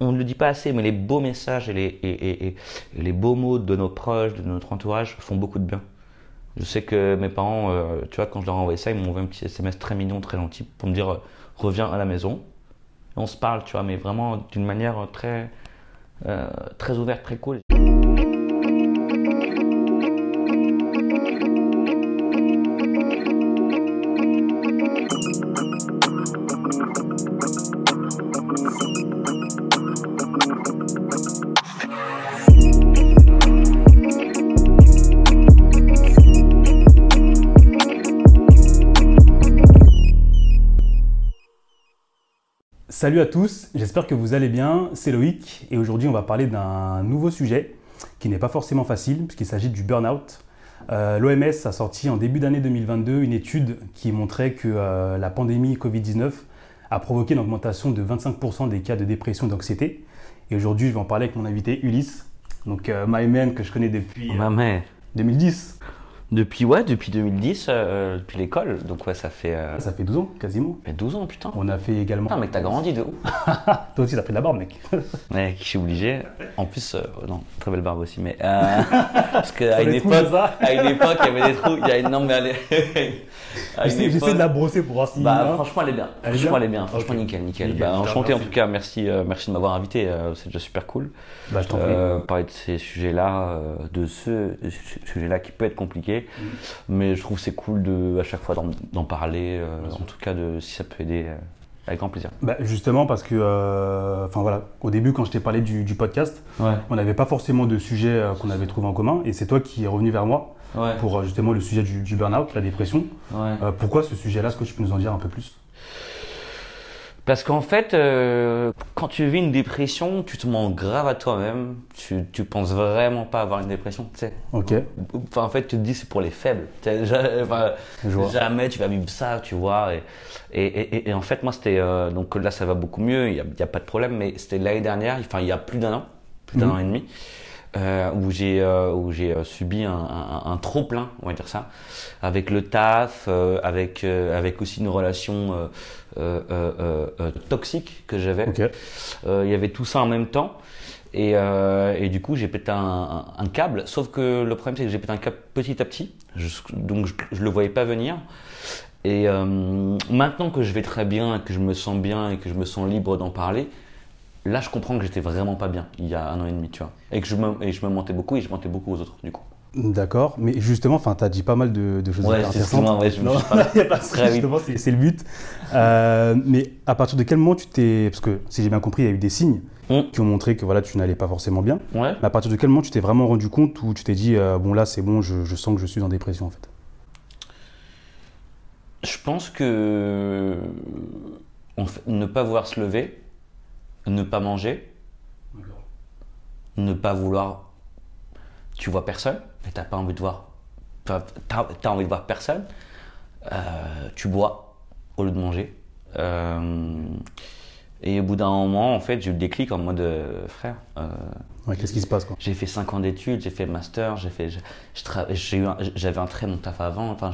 on ne le dit pas assez, mais les beaux messages et les, les beaux mots de nos proches, de notre entourage font beaucoup de bien. Je sais que mes parents, euh, tu vois, quand je leur ai envoyé ça, ils m'ont envoyé un petit SMS très mignon, très gentil pour me dire euh, reviens à la maison. on se parle, tu vois, mais vraiment d'une manière très, euh, très ouverte, très cool. Salut à tous, j'espère que vous allez bien, c'est Loïc et aujourd'hui on va parler d'un nouveau sujet qui n'est pas forcément facile puisqu'il s'agit du burn-out. Euh, L'OMS a sorti en début d'année 2022 une étude qui montrait que euh, la pandémie Covid-19 a provoqué une augmentation de 25% des cas de dépression et d'anxiété. Et aujourd'hui je vais en parler avec mon invité Ulysse, donc euh, my man que je connais depuis 2010. Depuis, ouais, depuis 2010, euh, depuis l'école. Donc, ouais, ça fait. Euh, ça fait 12 ans, quasiment. Mais 12 ans, putain. On a fait également. Putain, mec, t'as grandi de ouf. Toi aussi, t'as fait de la barbe, mec. ouais, je suis obligé. En plus, euh, non, très belle barbe aussi. Mais. parce qu'à une, époque, à une époque, il y avait des trous. Il y a une. Non, mais allez. J'essaie de la brosser pour voir si. Bah, franchement, elle est bien. franchement, elle est bien. Franchement, nickel, nickel. bah, enchanté en tout cas. Merci, merci de m'avoir invité. c'est déjà super cool. Bah, je t'en prie. Parler de ces sujets-là, de ce sujet-là qui peut être compliqué. Mais je trouve c'est cool de, à chaque fois d'en parler, euh, en tout cas de, si ça peut aider. Euh, avec grand plaisir. Bah justement parce que, euh, enfin voilà, au début quand je t'ai parlé du, podcast, on n'avait pas forcément de sujet qu'on avait trouvé en commun, et c'est toi qui es revenu vers moi pour justement le sujet du, du burn-out, la dépression. pourquoi ce sujet-là? Est-ce que tu peux nous en dire un peu plus? Parce qu'en fait, euh, quand tu vis une dépression, tu te mens grave à toi-même. Tu, tu penses vraiment pas avoir une dépression, tu sais. Ok. Enfin, en fait, tu te dis c'est pour les faibles. Enfin, jamais tu vas vivre ça, tu vois. Et, et, et, en fait, moi, c'était euh, donc là, ça va beaucoup mieux. Il n'y a, a, pas de problème. Mais c'était l'année dernière. Enfin, il y a plus d'un an, plus d'un mhm. an et demi. Euh, où j'ai euh, où j'ai euh, subi un, un, un, trop plein, on va dire ça, avec le taf, euh, avec avec aussi une relation toxique que j'avais. Il y avait tout ça en même temps. Et, et du coup, j'ai pété un, un, câble. Sauf que le problème, c'est que j'ai pété un câble petit à petit. donc, je, je le voyais pas venir. Et maintenant que je vais très bien, que je me sens bien et que je me sens libre d'en parler, là, je comprends que j'étais vraiment pas bien il y a un an et demi, tu vois. Et que je me, et je me mentais beaucoup et je mentais beaucoup aux autres, du coup. D'accord, mais justement, tu as dit pas mal de, choses ouais, intéressantes. Ouais, je non, il a pas très justement, c'est le but. Euh, mais à partir de quel moment tu t'es. Parce que si j'ai bien compris, il y a eu des signes hmm. qui ont montré que voilà, tu n'allais pas forcément bien. Ouais. Mais à partir de quel moment tu t'es vraiment rendu compte ou tu t'es dit, euh, bon là, c'est bon, je, je, sens que je suis en dépression en fait? Je pense que. ne pas vouloir se lever, ne pas manger, ne pas vouloir. Tu vois personne, mais t'as pas envie de voir. T'as as envie de voir personne. Euh, tu bois au lieu de manger. Euh, et au bout d'un moment, en fait, j'ai eu le déclic en mode euh, frère. Qu'est-ce qui se passe J'ai fait 5 ans d'études, j'ai fait master, j'ai fait, j'avais un très bon taf avant. Enfin,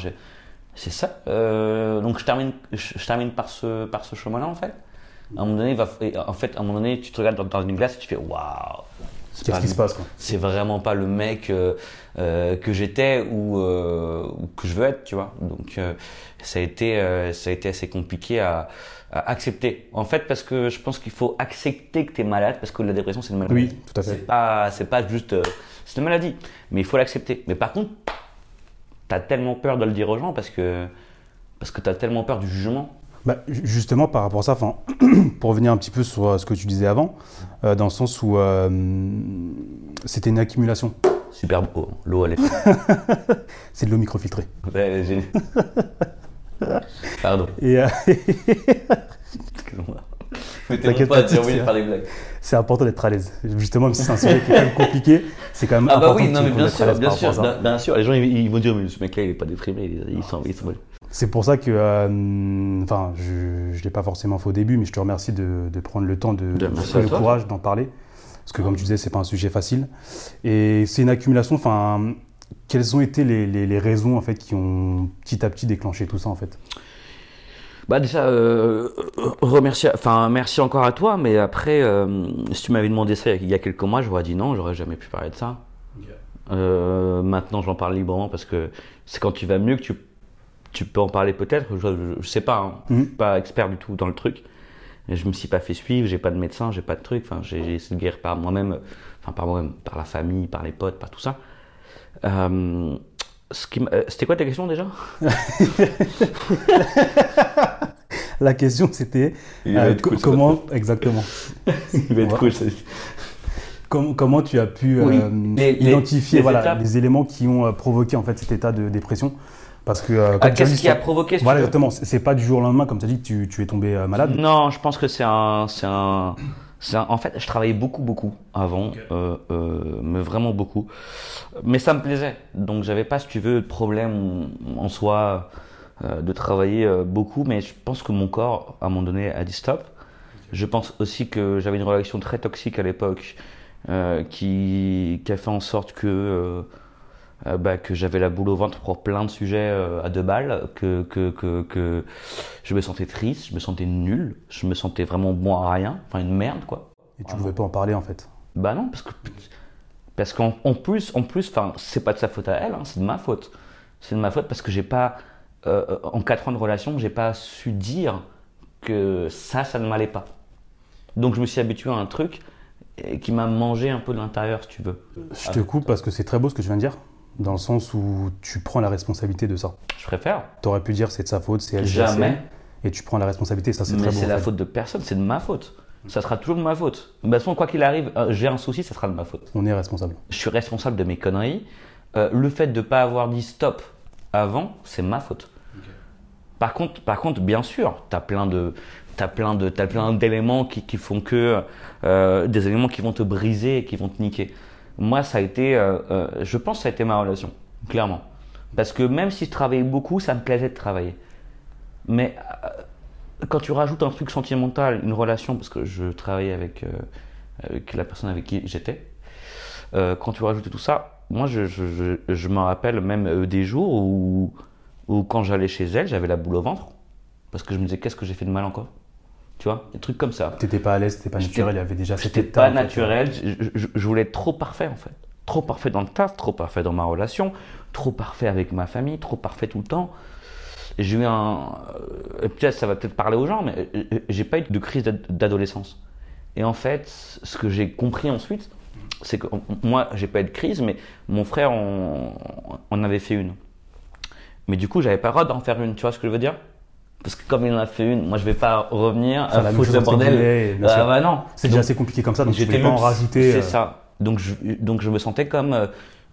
c'est ça. donc je termine, je, termine par ce, par ce chemin-là en fait à un moment donné, va, en fait, à un moment donné, tu te regardes dans, une glace et tu fais waouh. Qu'est-ce qui se passe C'est vraiment pas le mec euh, euh, que j'étais ou, euh, ou, que je veux être, tu vois. Donc ça a été ça a été assez compliqué à, accepter. En fait, parce que je pense qu'il faut accepter que tu es malade, parce que la dépression c'est une maladie. Oui, tout à fait. C'est pas c'est pas juste c'est une maladie, mais il faut l'accepter. Mais par contre, tu as tellement peur de le dire aux gens parce que parce que tu as tellement peur du jugement bah, justement, par rapport à ça, pour revenir un petit peu sur euh, ce que tu disais avant, euh, dans le sens où euh, c'était une accumulation. Super beau, l'eau elle est. c'est de l'eau microfiltrée. Ouais, génial. Pardon. Et Excuse-moi. T'inquiète pas, dire oui faire des blagues. C'est important d'être à l'aise. Justement, même si c'est un sujet qui est quand même compliqué, c'est quand même ah important. Ah bah oui, non mais bien sûr, bien sûr, bien, sûr. Les gens ils, vont dire mais ce mec-là il est pas déprimé, il, il s'en va. C'est pour ça que, euh, enfin, je ne l'ai pas forcément fait au début, mais je te remercie de, prendre le temps, de, de le courage d'en parler. Parce que, comme tu disais, c'est pas un sujet facile. Et c'est une accumulation. Enfin, quelles ont été les, les, raisons en fait qui ont petit à petit déclenché tout ça en fait? Bah déjà, euh, remercier, enfin merci encore à toi, mais après, euh, si tu m'avais demandé ça il y a quelques mois, j'aurais dit non, j'aurais jamais pu parler de ça. Euh, maintenant, j'en parle librement parce que c'est quand tu vas mieux que tu, tu peux en parler peut-être. Je, je, sais pas, hein. je suis pas expert du tout dans le truc. Je me suis pas fait suivre, j'ai pas de médecin, j'ai pas de truc. Enfin, j'ai essayé de guérir par moi-même, enfin par moi-même, par la famille, par les potes, par tout ça. Euh, euh, c'était quoi ta question déjà? La question c'était euh, comment exactement. Il va être cool. Comment, comment, tu as pu euh, identifier les, voilà, les éléments qui ont provoqué en fait cet état de dépression? Parce que ah, qu'est-ce qui a provoqué Voilà exactement. C'est pas du jour au lendemain comme tu as dit que tu, tu es tombé malade. Non, je pense que c'est un, c'est un, en fait, je travaillais beaucoup, beaucoup avant, euh, euh, mais vraiment beaucoup. Mais ça me plaisait. Donc, j'avais pas, si tu veux, de problème en soi euh, de travailler beaucoup. Mais je pense que mon corps, à un moment donné, a dit stop. Je pense aussi que j'avais une relation très toxique à l'époque qui, qui a fait en sorte que euh, bah, que j'avais la boule au ventre pour plein de sujets euh, à deux balles, que, que, que, que, je me sentais triste, je me sentais nul, je me sentais vraiment bon à rien, enfin une merde quoi. Et tu ne pouvais pas en parler en fait Bah non, parce que parce qu'en plus, en plus, enfin c'est pas de sa faute à elle, hein, c'est de ma faute. C'est de ma faute parce que j'ai pas, euh, en quatre ans de relation, j'ai pas su dire que ça, ça ne m'allait pas. Donc je me suis habitué à un truc qui m'a mangé un peu de l'intérieur, si tu veux. Je te coupe parce que c'est très beau ce que je viens de dire dans le sens où tu prends la responsabilité de ça. Je préfère. Tu aurais pu dire c'est de sa faute, c'est elle. Jamais. Et tu prends la responsabilité, ça c'est très Mais c'est la faute de personne, c'est de ma faute. Ça sera toujours de ma faute. De toute façon, quoi qu'il arrive, euh, j'ai un souci, ça sera de ma faute. On est responsable. Je suis responsable de mes conneries. Euh, le fait de ne pas avoir dit stop avant, c'est ma faute. Par contre, par contre, bien sûr, tu as plein de, t'as plein de, as plein d'éléments qui, qui, font que, euh, des éléments qui vont te briser et qui vont te niquer moi, ça a été, euh, euh, je pense que ça a été ma relation, clairement. Parce que même si je travaillais beaucoup, ça me plaisait de travailler. Mais euh, quand tu rajoutes un truc sentimental, une relation, parce que je travaillais avec, avec la personne avec qui j'étais, quand tu rajoutes tout ça, moi, je, je, je, me rappelle même des jours où, où quand j'allais chez elle, j'avais la boule au ventre. Parce que je me disais, qu'est-ce que j'ai fait de mal encore? Tu vois, des trucs comme ça. T'étais pas à l'aise, t'étais pas naturel, il y avait déjà cet état. pas naturel, je, voulais être trop parfait en fait. Trop parfait dans le taf, trop parfait dans ma relation, trop parfait avec ma famille, trop parfait tout le temps. J'ai eu un. Euh, peut-être ça va peut-être parler aux gens, mais euh, j'ai pas eu de crise d'adolescence. Et en fait, ce que j'ai compris ensuite, c'est que moi, j'ai pas eu de crise, mais mon frère en, en avait fait une. Mais du coup, j'avais pas le droit d'en faire une, tu vois ce que je veux dire? Parce que comme il en a fait une, moi je vais pas revenir à foutre le bordel. Ah bah non. C'est déjà assez compliqué comme ça, donc je vais pas en rajouter. C'est euh. ça. Donc je, donc je me sentais comme euh,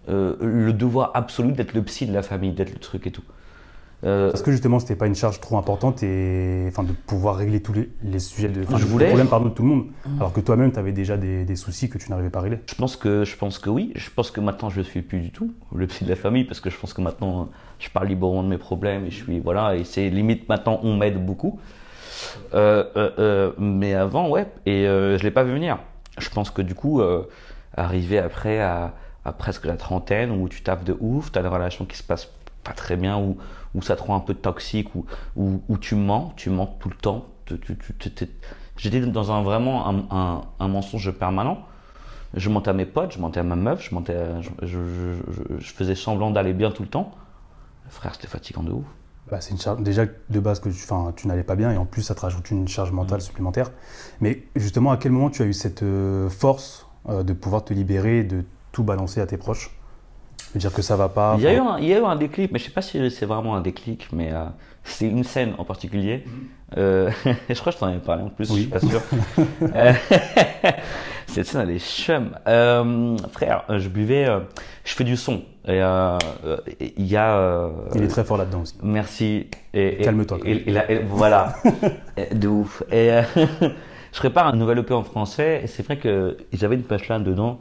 euh, le devoir absolu d'être le psy de la famille, d'être le truc et tout. Euh, Parce que justement, c'était pas une charge trop importante et enfin de pouvoir régler tous les, les sujets de, je voulais, problèmes pardon de tout le monde. Mm. Alors que toi-même, tu avais déjà des, des, soucis que tu n'arrivais pas à régler. Je pense que je pense que oui. Je pense que maintenant, je suis plus du tout le psy de la famille parce que je pense que maintenant, je parle librement de mes problèmes et je suis voilà et c'est limite maintenant on m'aide beaucoup. Euh, euh, euh mais avant, ouais. Et euh, je l'ai pas vu venir. Je pense que du coup, arriver après à, à presque la trentaine où tu tapes de ouf, tu as une relation qui se passe pas très bien, où, où ça te rend un peu toxique, où, où, tu mens, tu mens tout le temps. J'étais dans un vraiment un, un, mensonge permanent. Je mentais à mes potes, je mentais à ma meuf, je, mentais je, je, faisais semblant d'aller bien tout le temps. Frère, c'était fatigant de ouf. Bah, c'est une charge, déjà de base que tu, tu n'allais pas bien et en plus ça te rajoute une charge mentale mmh. supplémentaire. Mais justement, à quel moment tu as eu cette euh, force euh, de pouvoir te libérer, de tout balancer à tes proches? Dire que ça va pas. Il y, a eu un, il y a eu un déclic, mais je sais pas si c'est vraiment un déclic, mais euh, c'est une scène en particulier. Euh, je crois que je t'en avais parlé en plus, oui. je suis pas sûr. Euh, cette scène, elle est chum. frère, je buvais, je fais du son. Et il y a. il est très fort là-dedans aussi. Merci. Calme-toi. voilà. de ouf. Et je prépare un nouvel EP en français, et c'est vrai que j'avais une page là dedans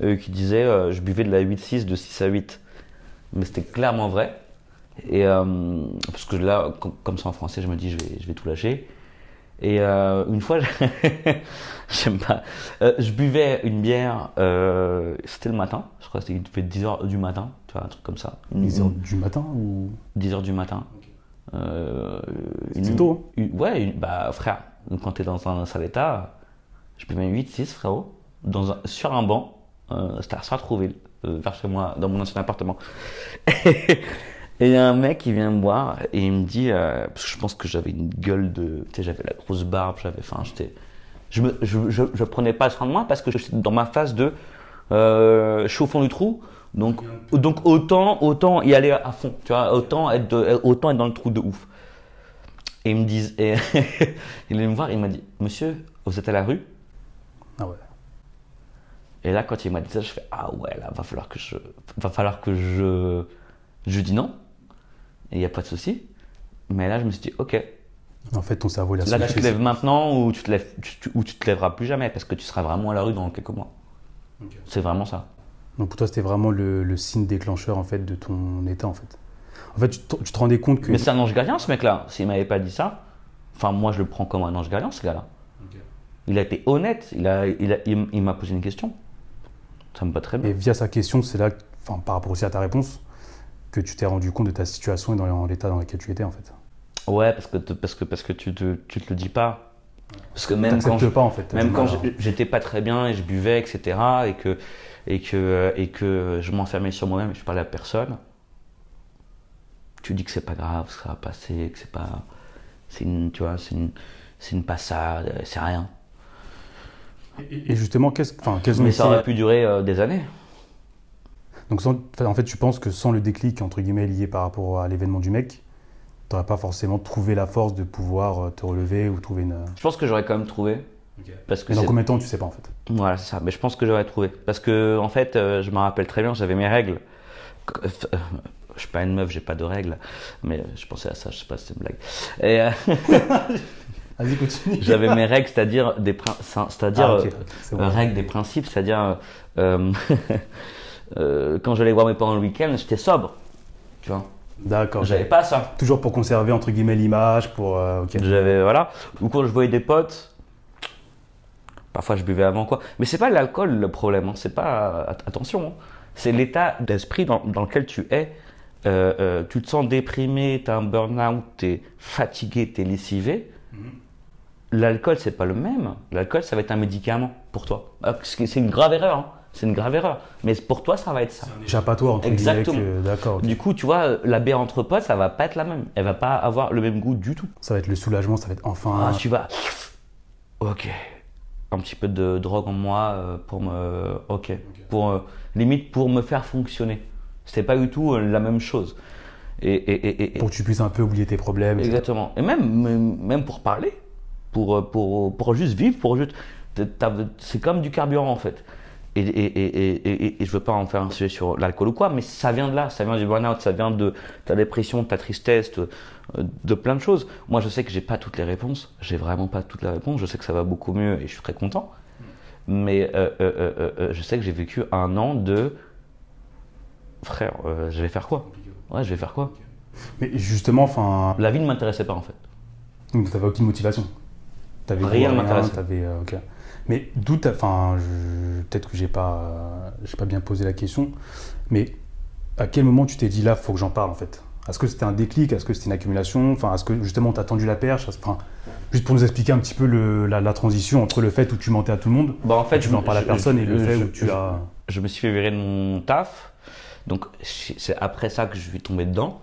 euh, qui disait euh, je buvais de la 8-6 de 6 à 8. Mais c'était clairement vrai. Et euh, parce que là, comme ça en français, je me dis je vais, je vais tout lâcher. Et une fois, j'aime pas, je buvais une bière, c'était le matin, je crois que c'était 10h du matin, tu vois, un truc comme ça. 10h du matin ou? 10h du matin. Euh, C'est tôt, hein? ouais, une- bah frère, quand t'es dans un sale état, je peux même 8, 6 frérot, dans un- sur un banc, euh, c'était à Sartrouville, euh, vers chez moi, dans mon ancien appartement. et il y a un mec qui vient me voir et il me dit, euh, parce que je pense que j'avais une gueule de, tu sais, j'avais la grosse barbe, j'avais, enfin, j'étais, je, me, je, je, je prenais pas soin de moi parce que je suis dans ma phase de, euh, je suis au fond du trou, donc, donc autant, autant y aller à fond, tu vois, autant être, de- autant être dans le trou de ouf. Et ils me disent, et il est me voir, il m'a dit, monsieur, vous êtes à la rue? Ah ouais. Et là, quand il m'a dit ça, je fais, ah ouais, là, va falloir que je, va falloir que je, je dis non. Et il n'y a pas de souci. Mais là, je me suis dit, ok, En fait, ton cerveau, il a là, tu te lèves maintenant ou tu te lèves, tu- ou tu te lèveras plus jamais parce que tu seras vraiment à la rue dans quelques mois. C'est vraiment ça. Donc pour toi, c'était vraiment le, le signe déclencheur en fait de ton état en fait. En fait, tu te, tu te rendais compte que Mais c'est un ange gardien, ce mec-là. S'il m'avait pas dit ça, enfin, moi, je le prends comme un ange gardien, ce gars-là. Il a été honnête. Il a, il a- il- il m'a posé une question. Ça me va très bien. et via sa question, c'est là, enfin par rapport aussi à ta réponse, que tu t'es rendu compte de ta situation et dans l'état dans lequel tu étais en fait. Ouais, parce que, parce que, parce que tu, te, tu te le dis pas. Parce que même quand, je- pas en fait. même quand j'étais pas très bien et je buvais, etc., et que, et que, et que je m'enfermais sur moi-même et je parlais à personne, tu dis que c'est pas grave, que ça va passer, que c'est pas. C'est une, tu vois, c'est une, une passade, euh, c'est rien. Et justement, qu'est-ce, enfin, quels ont Mais été- ça aurait pu durer euh, des années. Donc sans- en fait, tu penses que sans le déclic entre guillemets lié par rapport à l'événement du mec, t'aurais pas forcément trouvé la force de pouvoir euh, te relever ou trouver une. Je pense que j'aurais quand même trouvé. Parce que Mais dans combien de temps, tu sais pas en fait? Voilà, c'est ça. Mais je pense que j'aurais trouvé. Parce que, en fait, euh, je me rappelle très bien, j'avais mes règles. Euh, euh, Je suis pas une meuf, j'ai pas de règles. Mais euh, je pensais à ça, je sais pas si c'est une blague. Et euh, Vas-y, continue. j'avais mes règles, c'est-à-dire des prin- c'est-à-dire Ah, euh, euh, bon. règles des principes, c'est-à-dire euh, euh, quand j'allais voir mes parents le week-end, j'étais sobre. Tu vois. D'accord. J'avais pas ça. Toujours pour conserver entre guillemets l'image, pour. euh, ok. J'avais voilà. Ou quand je voyais des potes, parfois je buvais avant quoi. Mais c'est pas l'alcool le problème. hein. C'est pas att- attention. hein. C'est l'état d'esprit dans, dans lequel tu es. Euh, euh, tu te sens déprimé, tu as un burn-out, tu es fatigué, tu es lessivé. L'alcool, c'est pas le même. L'alcool, ça va être un médicament pour toi. Ah, C'est une grave erreur. hein. C'est une grave erreur. Mais pour toi, ça va être ça. Échappatoire entre Exactement. D'accord. Du coup, tu vois, la bière entre potes, ça va pas être la même. Elle va pas avoir le même goût du tout. Ça va être le soulagement, ça va être enfin. Ah, tu vas. Ok. Un petit peu de drogue en moi euh, pour me. Ok. Pour euh, limite pour me faire fonctionner. C'était pas du tout euh, la même chose. Et, et, et, Pour que tu puisses un peu oublier tes problèmes. exactement. Et même même pour parler, pour pour pour juste vivre, pour juste. C'est comme du carburant en fait. Et, et, et, je veux pas en faire un sujet sur l'alcool ou quoi, mais ça vient de là, ça vient du burn-out, ça vient de ta dépression, de ta tristesse, de, de plein de choses. Moi, je sais que j'ai pas toutes les réponses, j'ai vraiment pas toutes les réponses. Je sais que ça va beaucoup mieux et je suis très content. Mais euh, euh, euh, je sais que j'ai vécu un an de frère, je vais faire quoi? Ouais, je vais faire quoi? Mais justement, enfin, La vie ne m'intéressait pas en fait. donc t'avais aucune motivation. T'avais Rien ne m'intéressait. Mais d'où enfin, je- peut-être que j'ai pas, euh, j'ai pas bien posé la question, mais à quel moment tu t'es dit là, faut que j'en parle en fait? Est-ce que c'était un déclic? Est-ce que c'était une accumulation? Enfin, est-ce que justement t'as tendu la perche? Enfin, juste pour nous expliquer un petit peu le- la, la transition entre le fait où tu mentais à tout le monde, Bah, en fait, tu n'en parles à personne, et le fait je- où tu je- as. je me suis fait virer de mon taf. Donc c'est après ça que je suis tombé dedans.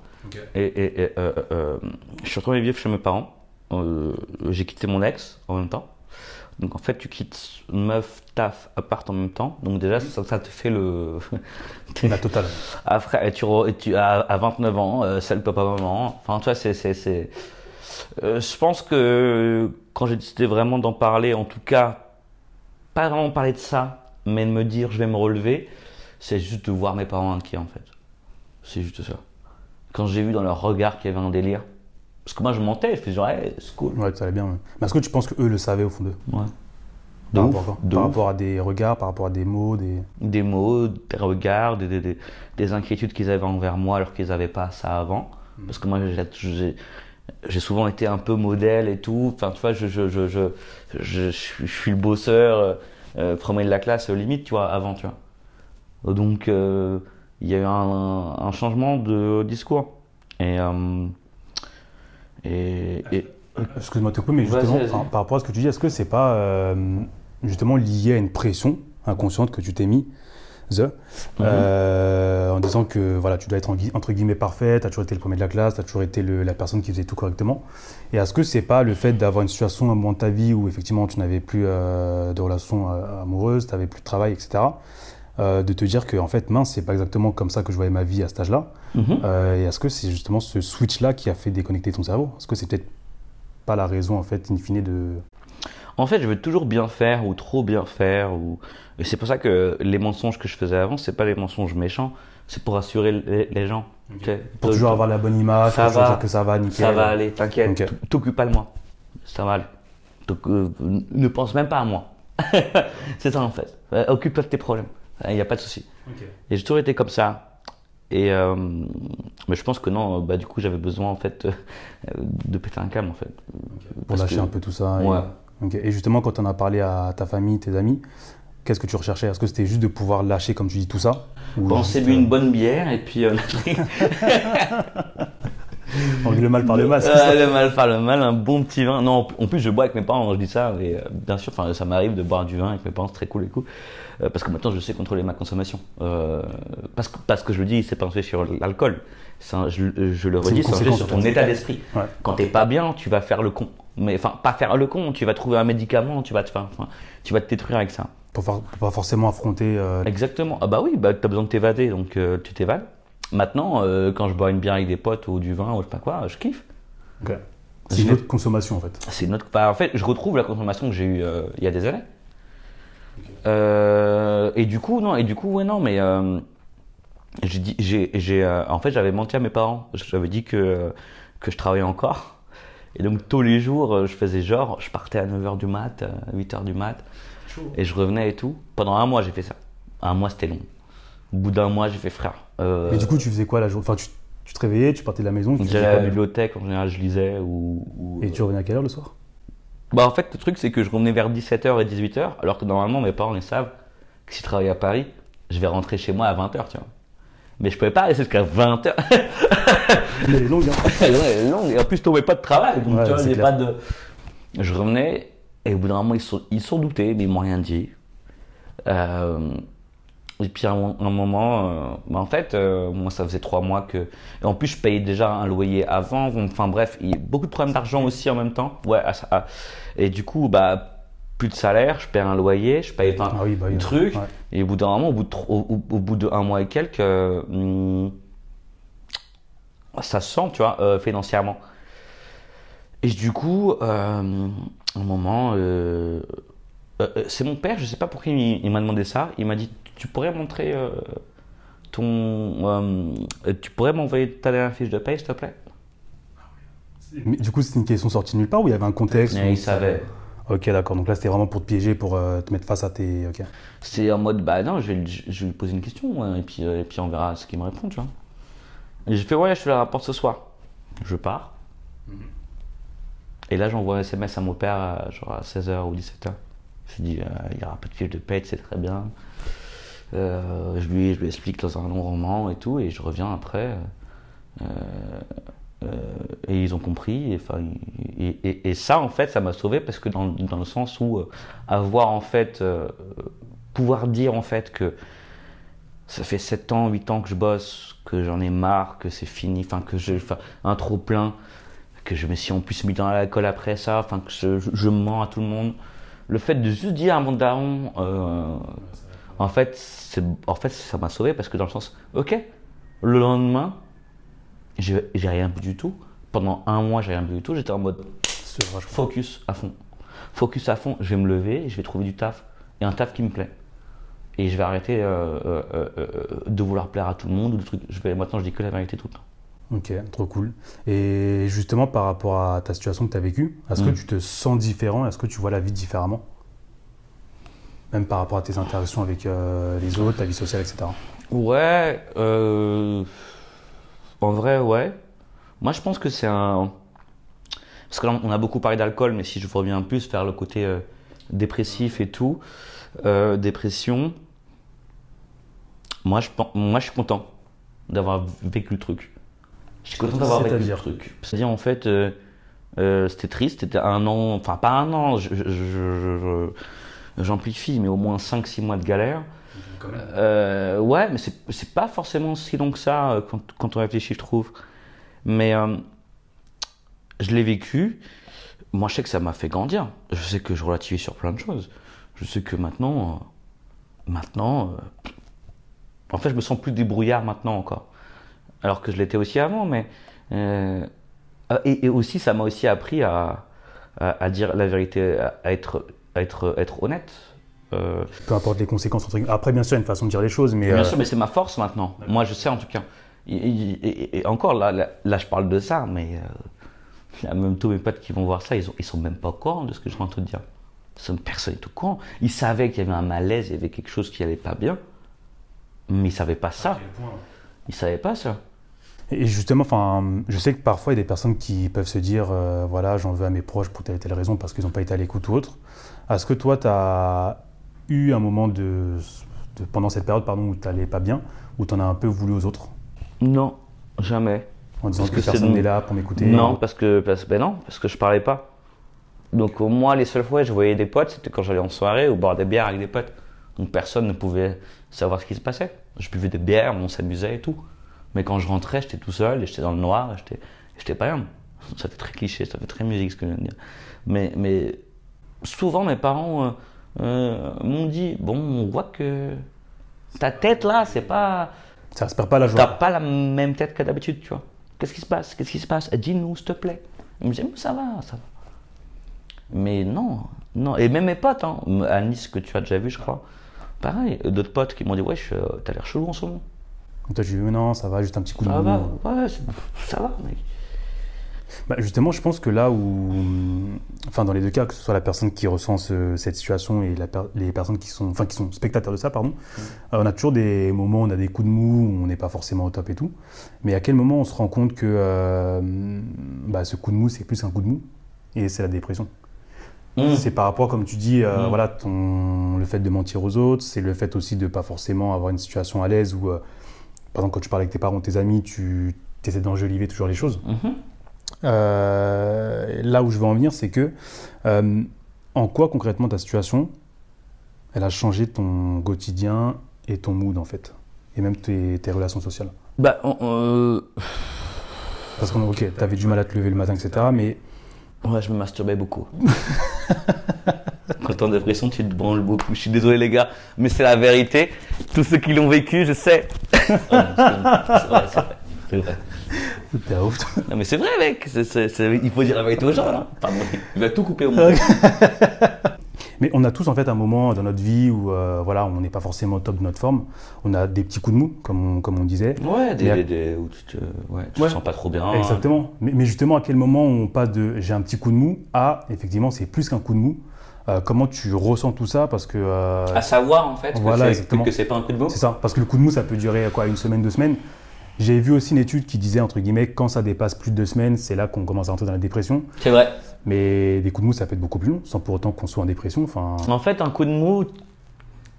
Et, et- et, euh, euh, je suis retourné vivre chez mes parents. Euh, J'ai quitté mon ex en même temps. Donc en fait, tu quittes meuf, taf, appart en même temps. Donc déjà, ça, ça te fait le. La totale. Après, et tu, et tu à, à 29 ans, euh, seul papa maman. Enfin, tu vois, c'est, c'est, c'est- Euh, je pense que quand j'ai décidé vraiment d'en parler, en tout cas, pas vraiment parler de ça, mais de me dire je vais me relever, c'est juste de voir mes parents inquiets en fait. C'est juste ça. Quand j'ai vu dans leur regard qu'il y avait un délire, parce que moi je mentais, je faisais genre, hey, c'est cool. Ouais, ça allait bien. ouais. Mais est-ce que tu penses qu'eux le savaient au fond d'eux Ouais. De Par, ouf, rapport, à quoi de Par ouf. rapport à des regards, par rapport à des mots, des. des mots, des regards, des, des- des- des inquiétudes qu'ils avaient envers moi alors qu'ils n'avaient pas ça avant. Parce que moi, j'ai- j'ai j'ai souvent été un peu modèle et tout. Enfin, tu vois, je, je, je, je, je, je suis- je suis le bosseur, euh, euh, premier de la classe, euh, limite, tu vois, avant, tu vois. Donc, euh, il y a eu un, un changement de discours. Et, euh, Et, et- Excuse-moi de te couper, mais justement, par rapport à ce que tu dis, est-ce que c'est pas euh, justement lié à une pression inconsciente que tu t'es mis The, euh, en disant que voilà, tu dois être en entre guillemets parfait, tu as toujours été le premier de la classe, tu as toujours été le- la personne qui faisait tout correctement. Et est-ce que c'est pas le fait d'avoir une situation à un moment de ta vie où effectivement tu n'avais plus euh, de relation euh, amoureuse, tu n'avais plus de travail, etc., euh, de te dire que en fait, mince, c'est pas exactement comme ça que je voyais ma vie à cet âge-là. Mhm. Euh, et est-ce que c'est justement ce switch-là qui a fait déconnecter ton cerveau? Est-ce que c'est peut-être pas la raison, en fait, in fine, de. En fait, je veux toujours bien faire ou trop bien faire. Ou... Et c'est pour ça que les mensonges que je faisais avant, c'est pas les mensonges méchants, c'est pour rassurer les, les gens. Pour toujours avoir la bonne image, Ça va. dire que ça va, nickel. Ça va aller, t'inquiète. Ok. T- T'occupes pas de moi. Ça va aller. Donc, euh, ne pense même pas à moi. c'est ça en fait. Occupe-toi de tes problèmes. Il n'y a pas de souci. Et j'ai toujours été comme ça. Et euh, mais je pense que non, bah, du coup, j'avais besoin en fait euh, de péter un câble en fait. Pour lâcher que- un peu tout ça. et- justement, quand on a parlé à ta famille, tes amis, qu'est-ce que tu recherchais? Est-ce que c'était juste de pouvoir lâcher, comme tu dis, tout ça? Juste, s'est bu euh, une bonne bière et puis euh, le mal par le mal, Euh, le mal par le mal, un bon petit vin. Non, en plus je bois avec mes parents, je dis ça, et euh, bien sûr, ça m'arrive de boire du vin avec mes parents, c'est très cool et cool. Euh, parce que maintenant je sais contrôler ma consommation. Euh, parce, que, parce que je le dis, c'est pas un sujet sur l'alcool. Je, je le redis, c'est un sujet sur ton état d'esprit. Ouais. Quand t'es pas bien, tu vas faire le con. Mais enfin, pas faire le con, tu vas trouver un médicament, tu vas te, faire- tu vas te détruire avec ça. Pour, faire- pour pas forcément affronter. euh, Exactement. Ah bah oui, bah t'as besoin de t'évader, donc tu t'évades. Maintenant, euh, quand je bois une bière avec des potes ou du vin ou je sais pas quoi, je kiffe. C'est une autre consommation, en fait. C'est notre. bah, en fait, je retrouve la consommation que j'ai eue euh, il y a des années. Euh, et du coup, non, et du coup, ouais, non, mais j'ai en fait, j'avais menti à mes parents. J'avais dit que que je travaillais encore. Et donc tous les jours, je faisais genre, je partais à 9h du mat, euh, 8h du mat, et je revenais et tout. Pendant un mois, j'ai fait ça. Un mois, c'était long. Au bout d'un mois, j'ai fait frère. Euh, Et du coup, tu faisais quoi la journée Enfin, tu, tu te réveillais, tu partais de la maison, tu J'allais à la bibliothèque, en général, je lisais ou. ou- Et tu revenais à quelle heure le soir? Bah en fait le truc c'est que je revenais vers 17h et 18h alors que normalement mes parents ils savent que si je travaille à Paris je vais rentrer chez moi à 20h tu vois. Mais je pouvais pas rester jusqu'à 20h. Elle est longue, hein Elle est longue et en plus je tombais pas de travail donc Ouais, tu vois pas de. Je revenais et au bout d'un moment ils sont ils sont doutés mais ils m'ont rien dit. Euh, et puis à un, un moment, euh, bah, en fait, euh, moi ça faisait trois mois que. Et en plus, je payais déjà un loyer avant. Enfin bref, il y a beaucoup de problèmes d'argent aussi en même temps. Ouais. à à- Et du coup, bah plus de salaire, je paye un loyer, je paye enfin, Ah oui, bah un truc. Ouais. Et au bout d'un moment, au bout de tro- au, au- au bout de un mois et quelques, euh, hum, ça se sent, tu vois, financièrement. Et du coup, euh, un moment, c'est mon père, je sais pas pourquoi il, il m'a demandé ça. Il m'a dit, tu pourrais montrer euh, ton, euh, tu pourrais m'envoyer ta dernière fiche de paye, s'il te plaît? Mais du coup, c'était une question sortie de nulle part ou il y avait un contexte il savait. Ok, d'accord. Donc là, c'était vraiment pour te piéger, pour euh, te mettre face à tes. C'est en mode, bah non, je vais, lui- je vais lui poser une question ouais, et, puis, et puis on verra ce qu'il me répond, tu vois. J'ai fait, ouais, je te la rapporte ce soir. Je pars. Et là, j'envoie un SMS à mon père, à, genre à 16h ou 17h. Je lui dis, euh, il y aura pas de fiche de paie, c'est très bien. Euh, je, lui, explique dans un long roman et tout, et je reviens après. euh, euh, et ils ont compris. Et, ça, en fait, ça m'a sauvé parce que dans, le sens où avoir en fait, pouvoir dire en fait que ça fait 7 ans, 8 ans que je bosse, que j'en ai marre, que c'est fini, enfin que je, enfin, un trop plein, que je me suis en plus mis dans l'alcool après ça, enfin que je, je- mens à tout le monde. Le fait de juste dire à mon daron, en fait, en fait, ça m'a sauvé parce que dans le sens, ok, le lendemain, j'ai, rien bu du tout. Pendant un mois, j'ai rien bu du tout. J'étais en mode focus à fond. Focus à fond, je vais me lever, et je vais trouver du taf. Et un taf qui me plaît. Et je vais arrêter euh, euh, euh, de vouloir plaire à tout le monde ou de trucs. Je vais, maintenant, je dis que la vérité tout le temps. Ok, trop cool. Et justement, par rapport à ta situation que tu as vécue, est-ce que Mm. tu te sens différent? Est-ce que tu vois la vie différemment? Même par rapport à tes interactions avec euh, les autres, ta vie sociale, etc. Ouais, euh, en vrai, ouais. Moi, je pense que c'est un. Parce que là, on a beaucoup parlé d'alcool, mais si je reviens plus vers le côté euh, dépressif et tout, euh, dépression, moi je, moi, je suis content d'avoir vécu le truc. Je suis content d'avoir vécu le truc. C'est-à-dire, en fait, c'était triste, c'était un an, enfin pas un an, j'amplifie, mais au moins 5-6 mois de galère. Euh, ouais, mais c'est pas forcément si long que ça euh, quand, quand on réfléchit, je trouve. Mais je l'ai vécu. Moi, je sais que ça m'a fait grandir. Je sais que je relativise sur plein de choses. Je sais que maintenant, maintenant, en fait, je me sens plus débrouillard maintenant encore. Alors que je l'étais aussi avant, mais euh, et, aussi, ça m'a aussi appris à, à, dire la vérité, à être, être honnête. Euh, Peu importe les conséquences. Après, bien sûr, il y a une façon de dire les choses, mais. Bien euh, sûr, mais c'est ma force maintenant. Moi, je sais en tout cas. Et, encore, là, là, je parle de ça, mais il y a même tous mes potes qui vont voir ça, ils, ont, ils sont même pas au courant de ce que je suis en train de dire. Personne n'est au courant. Ils savaient qu'il y avait un malaise, il y avait quelque chose qui allait pas bien, mais ils ne savaient pas ça. Ils ne savaient pas ça. Et justement, enfin, je sais que parfois il y a des personnes qui peuvent se dire, euh, voilà, j'en veux à mes proches pour telle et telle raison parce qu'ils n'ont pas été à l'écoute ou autre. Est-ce que toi, tu as eu un moment de, pendant cette période pardon, où tu n'allais pas bien, où tu en as un peu voulu aux autres? Non, jamais. En disant que, personne n'est là pour m'écouter Non, parce que, parce, ben non, parce que je parlais pas. Donc moi, les seules fois où je voyais des potes, c'était quand j'allais en soirée ou boire des bières avec des potes. Donc personne ne pouvait savoir ce qui se passait. Je buvais des bières, on s'amusait et tout. Mais quand je rentrais, j'étais tout seul et j'étais dans le noir et j'étais pas bien. Ça fait très cliché, ça fait très musique ce que je viens de dire. Mais, mais souvent, mes parents euh, euh, m'ont dit Bon, on voit que ta tête là, c'est pas. Ça respire pas la joie. T'as pas la même tête que d'habitude, tu vois. Qu'est-ce qui se passe? Qu'est-ce qui se passe? Dis-nous, s'il te plaît. Ils me disaient Ça va, ça va. Mais non, non. Et même mes potes, hein, à Nice, que tu as déjà vu, je crois, pareil, d'autres potes qui m'ont dit Ouais, t'as l'air chelou en ce moment. Toi, tu dis, non, ça va, juste un petit coup de Ça va, ouais, ça va, mec. Bah justement, je pense que là où, enfin dans les deux cas, que ce soit la personne qui ressent cette situation et les personnes qui sont, enfin qui sont spectateurs de ça, pardon, mm. euh, on a toujours des moments, où on a des coups de mou, où on n'est pas forcément au top et tout. Mais à quel moment on se rend compte que euh, bah, ce coup de mou, c'est plus un coup de mou et c'est la dépression? Mm. C'est par rapport, comme tu dis, euh, mm. voilà, ton, le fait de mentir aux autres, c'est le fait aussi de pas forcément avoir une situation à l'aise où par exemple, quand tu parles avec tes parents, tes amis, tu essaies d'enjoliver toujours les choses. Euh, là où je veux en venir, c'est que euh, en quoi concrètement ta situation, elle a changé ton quotidien et ton mood en fait, et même tes, relations sociales? Bah, euh... parce que ok, t'avais du mal à te lever le matin, etc. Mais ouais, je me masturbais beaucoup. Quand t'es en dépression, tu te branles beaucoup. Je suis désolé les gars, mais c'est la vérité. Tous ceux qui l'ont vécu, je sais. c'est vrai, c'est vrai. T'es ouf. Non mais c'est vrai mec, il faut dire la vérité aux gens là. Pardon, il va tout couper au monde. mais on a tous en fait un moment dans notre vie où euh, voilà, on n'est pas forcément au top de notre forme. On a des petits coups de mou, comme on, comme on disait. Ouais, des, des, où tu te, ouais, tu te sens pas trop bien. Exactement. Mais, mais, justement, à quel moment on passe de j'ai un petit coup de mou à effectivement c'est plus qu'un coup de mou euh, comment tu ressens tout ça? Parce que euh, à savoir en fait que c'est pas un coup de mou. C'est ça, parce que le coup de mou ça peut durer quoi une semaine, deux semaines. J'ai vu aussi une étude qui disait entre guillemets quand ça dépasse plus de deux semaines, c'est là qu'on commence à entrer dans la dépression. C'est vrai. Mais des coups de mou ça peut être beaucoup plus long, sans pour autant qu'on soit en dépression. Enfin. En fait, un coup de mou,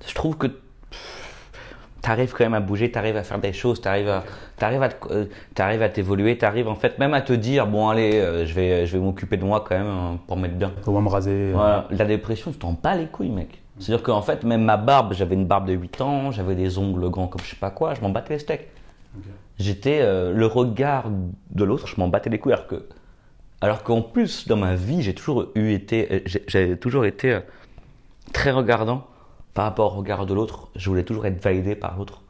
je trouve que tu arrives quand même à bouger, tu arrives à faire des choses, tu arrives à, arrives à, euh, à t'évoluer, tu arrives en fait même à te dire bon allez, euh, je vais, je vais m'occuper de moi quand même hein, pour mettre bien. Pour me raser. Voilà. La dépression, tu t'en bats les couilles, mec. C'est-à-dire qu'en fait, même ma barbe, j'avais une barbe de 8 ans, j'avais des ongles grands comme je sais pas quoi, je m'en battais les steaks. J'étais euh, le regard de l'autre, je m'en battais les couilles. Alors que, alors qu'en plus dans ma vie, j'ai toujours eu été, j'ai toujours été très regardant par rapport au regard de l'autre, je voulais toujours être validé par l'autre.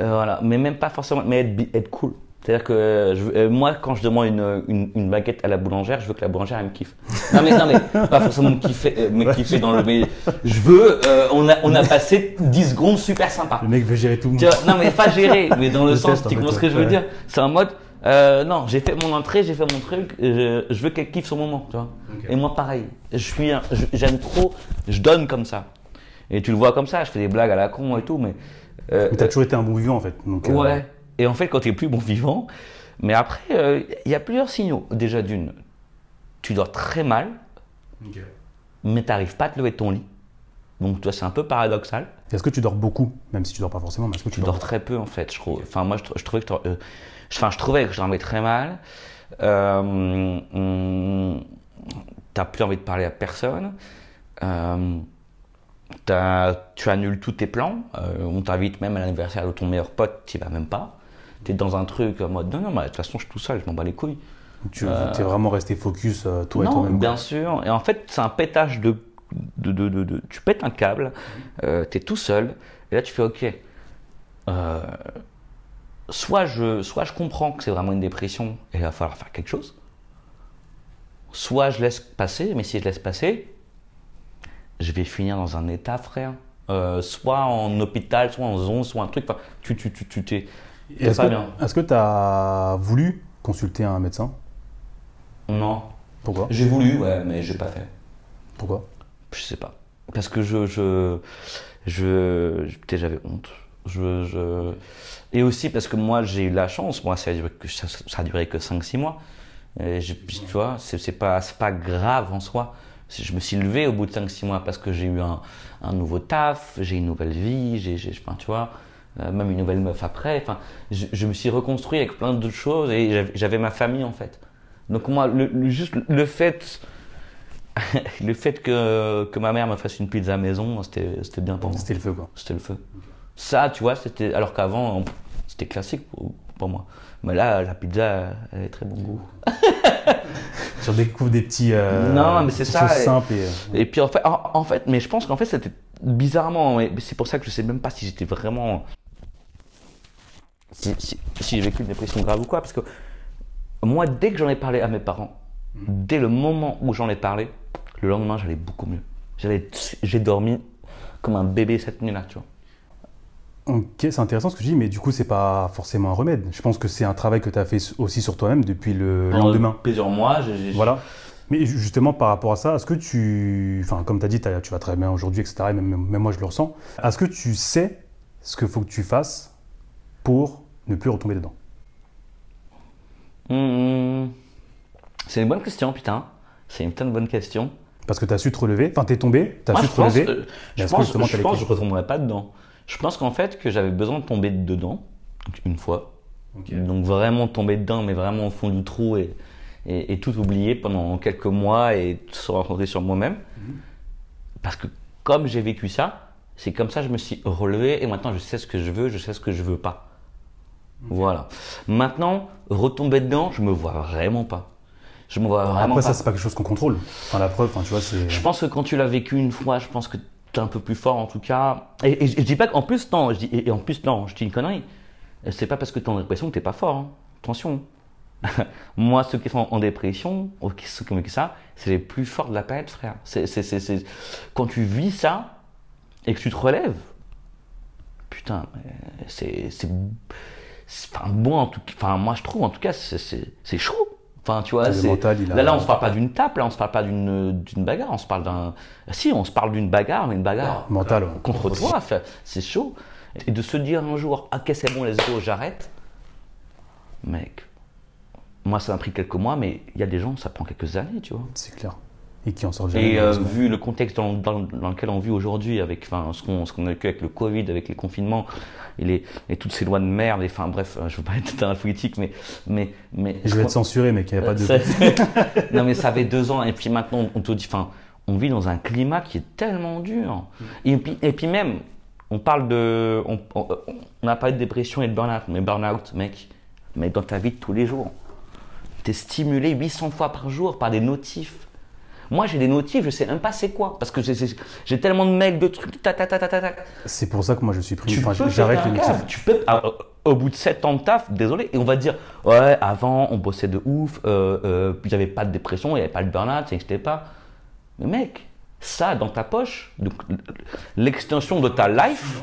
Euh, voilà, mais même pas forcément, mais être, être cool. C'est-à-dire que euh, moi, quand je demande une, une, baguette à la boulangère, je veux que la boulangère elle me kiffe. Non mais, non, mais pas forcément me kiffer, euh, me kiffer dans le. Mais je veux. on, a, on a passé 10 secondes super sympa. Le mec veut gérer tout le monde. non mais pas gérer, mais dans le sens, tu comprends ce que je veux dire? C'est en mode. non, j'ai fait mon entrée, j'ai fait mon truc, je, je veux qu'elle kiffe son moment, tu vois. Et moi pareil, je suis, j'aime trop, je donne comme ça. Et tu le vois comme ça, je fais des blagues à la con et tout, mais. Euh, mais t'as toujours été un bon vivant en fait. Donc, euh, ouais. Et en fait, quand tu es plus bon vivant, mais après, euh, il y a plusieurs signaux. Déjà, d'une, tu dors très mal, mais tu n'arrives pas à te lever de ton lit. Donc, toi, c'est un peu paradoxal. Est-ce que tu dors beaucoup, même si tu dors pas forcément mais que tu, dors, très peu en fait, je trouve. Enfin, moi, je, trouvais que je, enfin, je trouvais que je dormais très mal. Euh, hum, t'as plus envie de parler à personne. Euh, tu annules tous tes plans. Euh, on t'invite même à l'anniversaire de ton meilleur pote, tu vas même pas. T'es dans un truc en mode non, non, mais de toute façon, je suis tout seul, je m'en bats les couilles. Tu es vraiment resté focus euh, toi et non, toi-même. bien sûr. Et en fait, c'est un pétage de. de, de, de- tu pètes un câble, euh, t'es tout seul, et là tu fais ok. euh, soit, je, soit je comprends que c'est vraiment une dépression et il va falloir faire quelque chose. Soit je laisse passer, mais si je laisse passer, je vais finir dans un état, frère. Euh, soit en hôpital, soit en zone, soit un truc. Enfin, tu tu tu tu Et t'es Est-ce que est-ce que tu as voulu consulter un médecin? Non. Pourquoi? J'ai voulu, ouais, mais j'ai pas fait. Pourquoi? Je sais pas. Parce que je. je, je, je- j'avais honte. Je, je... Et aussi parce que moi, j'ai eu la chance. Moi, ça a duré que, ça, ça a duré que 5-6 mois. Et je- tu vois, c'est c'est pas, c'est pas grave en soi. Je me suis levé au bout de 5-6 mois parce que j'ai eu un, un nouveau taf, j'ai une nouvelle vie, j'ai, j'ai- enfin, tu vois, même une nouvelle meuf après. Enfin, je, je me suis reconstruit avec plein d'autres choses et j'avais- ma famille en fait. Donc moi, le, le- juste le fait le fait que, que ma mère me fasse une pizza à maison, c'était bien pour moi. C'était le feu quoi. C'était le feu. Ça, tu vois, c'était. Alors qu'avant, c'était classique pour, pour moi. Mais là, la pizza, elle est très bon goût. Tu redécouvres des petits. euh, Non, mais c'est ça, et- et. euh, Et puis en fait, en, en fait mais je pense qu'en fait, c'était bizarrement. mais C'est pour ça que je sais même pas si j'étais vraiment. Si, si, si j'ai vécu une dépression grave ou quoi. Parce que moi, dès que j'en ai parlé à mes parents, dès le moment où j'en ai parlé, le lendemain, j'allais beaucoup mieux. J'ai dormi comme un bébé cette nuit-là, tu vois. Ok, c'est intéressant ce que tu dis, mais du coup, c'est pas forcément un remède. Je pense que c'est un travail que tu as fait aussi sur toi-même depuis le lendemain. Pendant Plusieurs mois, j'ai. Voilà. Mais ju- justement, par rapport à ça, est-ce que tu. Enfin, comme tu as dit, tu vas très bien aujourd'hui, etc. Et même, même moi, je le ressens. Est-ce que tu sais ce qu'il faut que tu fasses pour ne plus retomber dedans Hmm, C'est une bonne question, putain. C'est une putain de bonne question. Parce que tu as su te relever. Enfin, tu es tombé, tu as Moi, su je te pense, relever. euh, je que pense, justement, je pense que je retomberai pas dedans. Je pense qu'en fait que j'avais besoin de tomber dedans une fois. Donc vraiment tomber dedans, mais vraiment au fond du trou et, et, et tout oublier pendant quelques mois et se rencontrer sur moi-même. Mhm. Parce que comme j'ai vécu ça, c'est comme ça que je me suis relevé et maintenant je sais ce que je veux, je sais ce que je veux pas. Voilà. Maintenant, retomber dedans, je me vois vraiment pas. Je me vois vraiment Après, pas. ça, c'est pas quelque chose qu'on contrôle. Enfin, la preuve, enfin, tu vois, c'est. Je pense que quand tu l'as vécu une fois, je pense que tu es un peu plus fort en tout cas. Et, et je je dis pas qu'en plus, non, je dis, et et en plus, non, je dis une connerie. C'est pas parce que tu es en dépression que tu pas fort. hein. Attention. Moi, ceux qui sont en dépression, ou qui sont comme ça, c'est les plus forts de la planète, frère. C'est, c'est, c'est, c'est- Quand tu vis ça et que tu te relèves, putain, mais c'est. Enfin, bon, en tout cas, enfin, moi je trouve, en tout cas, c'est, chaud. Enfin, tu vois, mental, a- là, là, on se parle pas d'une tape, là, on se parle pas d'une, d'une bagarre, on se parle d'un. Si, on se parle d'une bagarre, mais une bagarre Mental, ouais. contre toi, c'est chaud. Et de se dire un jour, ok, c'est bon, let's go, j'arrête. Mec, moi, ça m'a pris quelques mois, mais il y a des gens, ça prend quelques années, tu vois. C'est clair. Et qui en jamais. Et euh, vu le contexte dans, dans- dans lequel on vit aujourd'hui, avec enfin, ce qu'on a vécu avec le Covid, avec les confinements et, les, et toutes ces lois de merde, et enfin bref, euh, je veux pas être dans la politique, mais. mais, mais Je vais être censuré, mais qu'il n'y a pas de. non mais ça fait deux ans et puis maintenant on te dit, enfin, on vit dans un climat qui est tellement dur. Et puis, et puis même, on parle de, on, on, on a parlé de dépression et de burn-out, mais burn-out, mec, mais dans ta vie de tous les jours, t'es stimulé 800 fois par jour par des notifs. Moi j'ai des notifs, je sais même pas c'est quoi, parce que j'ai- tellement de mails, de trucs, ta ta ta ta ta ta. C'est pour ça que moi, je suis pris. Enfin, j'arrête les notifs. Tu peux, ah, au bout de 7 ans de taf, désolé, et on va dire, ouais, avant, on bossait de ouf, euh, euh, il n'y avait pas de dépression, il n'y avait pas de burn-out, ça n'existait pas. Mais mec, ça dans ta poche, donc l'extension de ta life,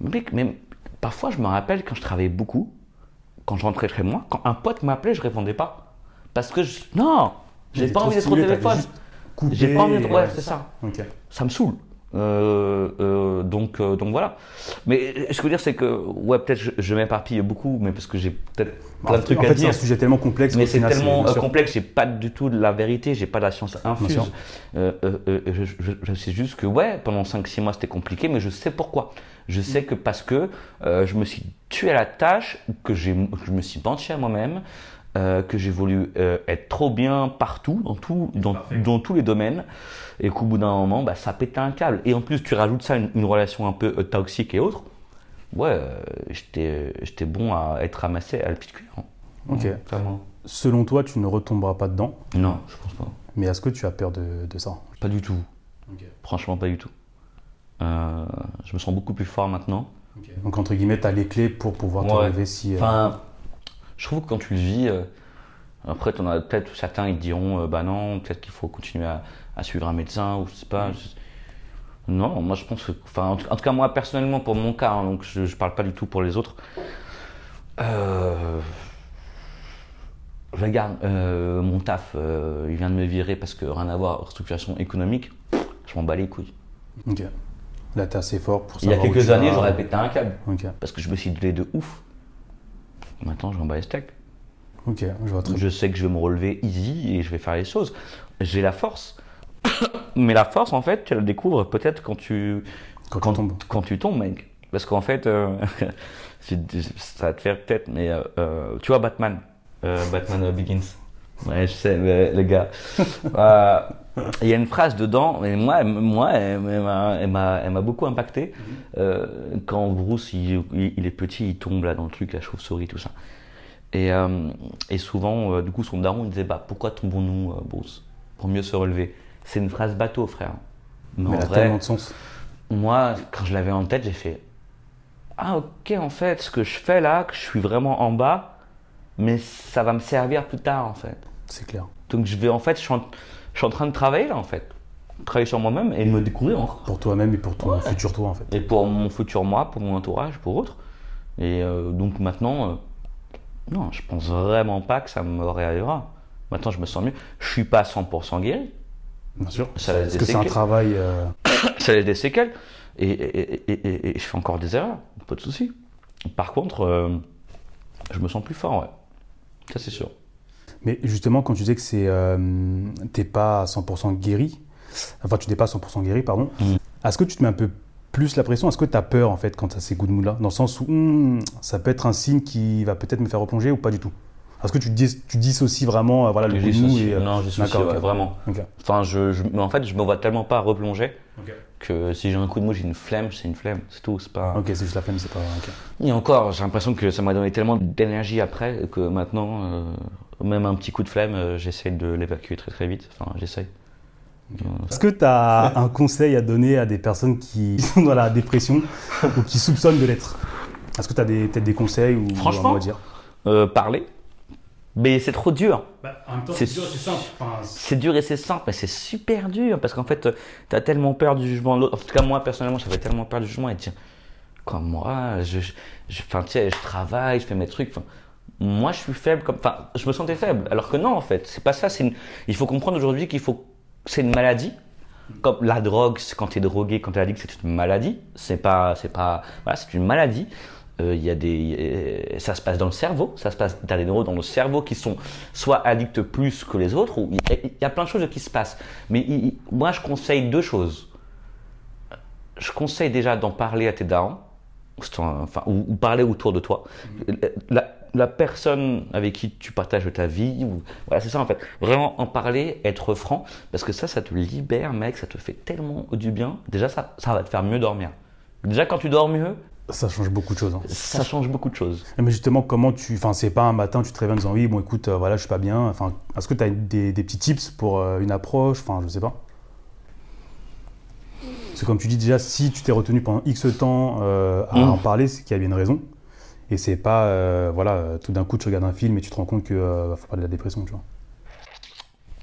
mec, même, parfois je me rappelle quand je travaillais beaucoup, quand je rentrais chez moi, quand un pote m'appelait, je répondais pas. Parce que je, non, j'ai pas envie d'être au téléphone. J'ai pas envie d'être, ouais, c'est ça ça me saoule. Euh, euh, donc, euh, donc voilà. Mais ce que je veux dire, c'est que, ouais, peut-être je, je m'éparpille beaucoup, mais parce que j'ai peut-être plein de trucs en à fait, c'est dire. un sujet tellement complexe. Mais c'est tellement complexe, j'ai pas du tout de la vérité, j'ai pas de la science infuse. je, je- je sais juste que, ouais, pendant 5-6 mois c'était compliqué, mais je sais pourquoi. Je sais que parce que je me suis tué à la tâche, que je me suis menti à moi-même, euh, que j'ai voulu euh, être trop bien partout, dans, tout, dans, dans tous les domaines, et qu'au bout d'un moment, bah, ça pétait un câble. Et en plus, tu rajoutes ça une, une relation un peu euh, toxique et autre. Ouais, euh, j'étais j'étais bon à être ramassé à le petit cuir. hein. Ok. Ouais, clairement. Selon toi, tu ne retomberas pas dedans, Non, je pense pas. mais est-ce que tu as peur de, de ça? Pas du tout. Franchement, pas du tout. Euh, je me sens beaucoup plus fort maintenant. Donc, entre guillemets, tu as les clés pour pouvoir te Ouais. relever si. euh, Enfin, je trouve que quand tu le vis, euh, après, t'en as peut-être certains ils te diront, euh, bah non, peut-être qu'il faut continuer à, à suivre un médecin ou je sais pas. je- Non, moi je pense que, enfin, en tout, en tout cas moi personnellement pour mon cas, hein, donc je, je parle pas du tout pour les autres. Euh, regarde euh, mon taf, euh, il vient de me virer parce que rien à voir, restructuration économique. Je m'en bats les couilles. Ok. Là, tu es assez fort pour Il y a quelques années, j'aurais pété un câble parce que je me suis donné de ouf. Maintenant, je m'en bats les steaks. ok, je vois très. Je sais que je vais me relever easy et je vais faire les choses. J'ai la force. Mais la force, en fait, tu la découvres peut-être quand tu, Quand, quand, tu tombes. quand tu tombes, mec. Parce qu'en fait, euh, ça va te faire peut-être, mais euh, euh, tu vois Batman, euh, Batman Begins. Ouais, je sais, mais, les gars. Il y a une phrase dedans, et moi, elle- moi elle, m'a- beaucoup impacté. Euh, quand Bruce, il, est petit, il tombe là dans le truc, la chauve-souris, tout ça. Et, euh, et souvent, euh, du coup, son daron il disait bah, Pourquoi tombons-nous, euh, Bruce Pour mieux se relever? C'est une phrase bateau, frère. Mais, Mais en elle a tellement de sens. moi, quand je l'avais en tête, j'ai fait Ah, ok, en fait, ce que je fais là, que je suis vraiment en bas, mais ça va me servir plus tard, en fait. C'est clair. Donc, je vais, en fait, je suis en, je suis en train de travailler là, en fait. Travailler sur moi-même et me découvrir encore. Pour toi-même et pour ton futur toi, en fait. Et pour mon futur moi, pour mon entourage, pour autres. Et euh, donc maintenant, euh, non, je pense vraiment pas que ça me réarrivera. Maintenant, je me sens mieux. Je suis pas 100% guéri. Bien sûr. Ça laisse Parce des que c'est un travail. euh, ça laisse des séquelles. Et, et- et- et- et je fais encore des erreurs, pas de souci. Par contre, euh, je me sens plus fort, ouais. Ça, c'est sûr. Mais justement, quand tu disais que c'est, euh, t'es pas à 100% guéri, enfin tu n'es pas à 100% guéri, pardon, Mm. est-ce que tu te mets un peu plus la pression? Est-ce que tu as peur en fait quand tu as ces goûts de mou là Dans le sens où hmm, ça peut être un signe qui va peut-être me faire replonger ou pas du tout? Est-ce que tu, dis, tu dissocies vraiment euh, voilà, le goût de mou et, euh, Non, je ouais, ok. vraiment. Enfin, je, je- en fait, je me vois tellement pas replonger que si j'ai un coup de mou, j'ai une flemme, c'est une flemme, c'est tout. C'est pas. Ok, c'est juste la flemme, c'est pas. Et encore, j'ai l'impression que ça m'a donné tellement d'énergie après que maintenant, euh, même un petit coup de flemme, euh, j'essaie de l'évacuer très très vite. Enfin, j'essaie. Euh, Est-ce que tu as un conseil à donner à des personnes qui sont dans la dépression ou qui soupçonnent de l'être? Est-ce que tu as des- peut-être des conseils ou Franchement, un mot à dire? euh, parler, mais c'est trop dur. En même temps, c'est dur, c'est simple. C'est dur et c'est simple, mais c'est super dur parce qu'en fait, tu as tellement peur du jugement de l'autre. En tout cas, moi, personnellement, j'avais tellement peur du jugement et de dire, comme moi, je, je, je- je travaille, je fais mes trucs. enfin, moi, je suis faible, comme, enfin, je me sentais faible. Alors que non, en fait, c'est pas ça. C'est une- il faut comprendre aujourd'hui qu'il faut, c'est une maladie. Comme la drogue, quand tu es drogué, quand tu es addict, c'est une maladie. C'est pas, c'est pas, voilà, c'est une maladie. Euh, Il y a des, euh, ça se passe dans le cerveau, ça se passe, t'as des neurones dans le cerveau qui sont soit addicts plus que les autres, ou il y, a- plein de choses qui se passent. Mais moi, je conseille deux choses. Je conseille déjà d'en parler à tes darons, enfin, ou, ou parler autour de toi. La, la personne avec qui tu partages ta vie, ou, voilà, c'est ça en fait. Vraiment en parler, être franc, parce que ça, ça te libère, mec, ça te fait tellement du bien. Déjà, ça, ça va te faire mieux dormir. Déjà, quand tu dors mieux, Ça change beaucoup de choses. hein. ça change beaucoup de choses. Mais justement, comment tu. Enfin, c'est pas un matin, tu te réveilles en disant oui, bon, écoute, euh, voilà, je suis pas bien. Enfin, est-ce que tu as des, des petits tips pour euh, une approche? Enfin, je sais pas. C'est comme tu dis déjà, si tu t'es retenu pendant X temps euh, à Mm. en parler, c'est qu'il y a bien une raison. Et c'est pas, euh, voilà, euh, tout d'un coup, tu regardes un film et tu te rends compte qu'il faut parler de la dépression, tu vois.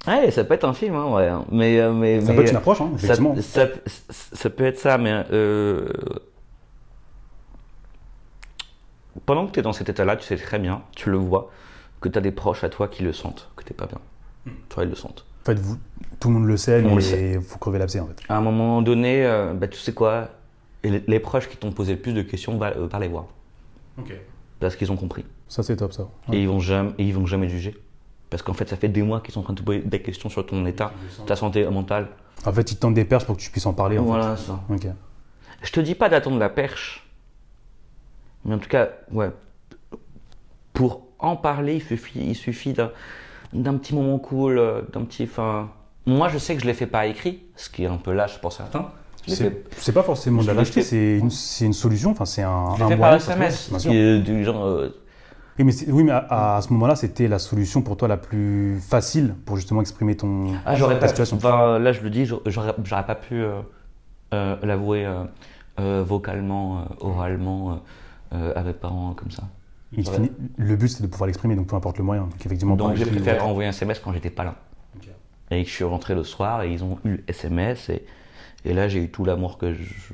Ouais, ça peut être un film, hein, ouais. hein. Mais, euh, mais, Ça mais, peut être une approche, hein, ça, effectivement. ça, ça peut être ça, mais euh, pendant que tu es dans cet état-là, tu sais très bien, tu le vois, que tu as des proches à toi qui le sentent, que tu pas bien. Toi, ils le sentent. En fait, vous, tout le monde le sait, mais il faut crever l'abcès, en fait. À un moment donné, euh, bah, tu sais quoi, les, les proches qui t'ont posé le plus de questions, va, euh, va les voir. Parce qu'ils ont compris. Ça, c'est top, ça. Et ils vont jamais, et ils vont jamais juger. Parce qu'en fait, ça fait des mois qu'ils sont en train de te poser des questions sur ton état, ta santé mentale. En fait, ils te tendent des perches pour que tu puisses en parler, en Voilà, ça. fait. Ok. Je te dis pas d'attendre la perche, mais en tout cas, ouais, pour en parler, il suffit, il suffit d'un, d'un petit moment cool, euh, d'un petit. Enfin, moi, je sais que je ne l'ai fait pas écrit, ce qui est un peu lâche pour certains. C'est pas forcément de la lâcheté, c'est une, solution, enfin c'est un, je l'ai un fait par SMS. qui du genre. euh, Oui, mais, oui, mais à, à ce moment-là, c'était la solution pour toi la plus facile pour justement exprimer ton Ah, j'aurais ta pas. situation. Là, je le dis, j'aurais pas pu euh, euh, l'avouer vocalement, oralement, mes parents comme ça. Il finit- le but c'est de pouvoir l'exprimer, donc peu importe le moyen. Donc effectivement, Donc, j'ai préféré envoyer un SMS quand j'étais pas là. Ok. Et je suis rentré le soir et ils ont eu le SMS et, et là j'ai eu tout l'amour que je.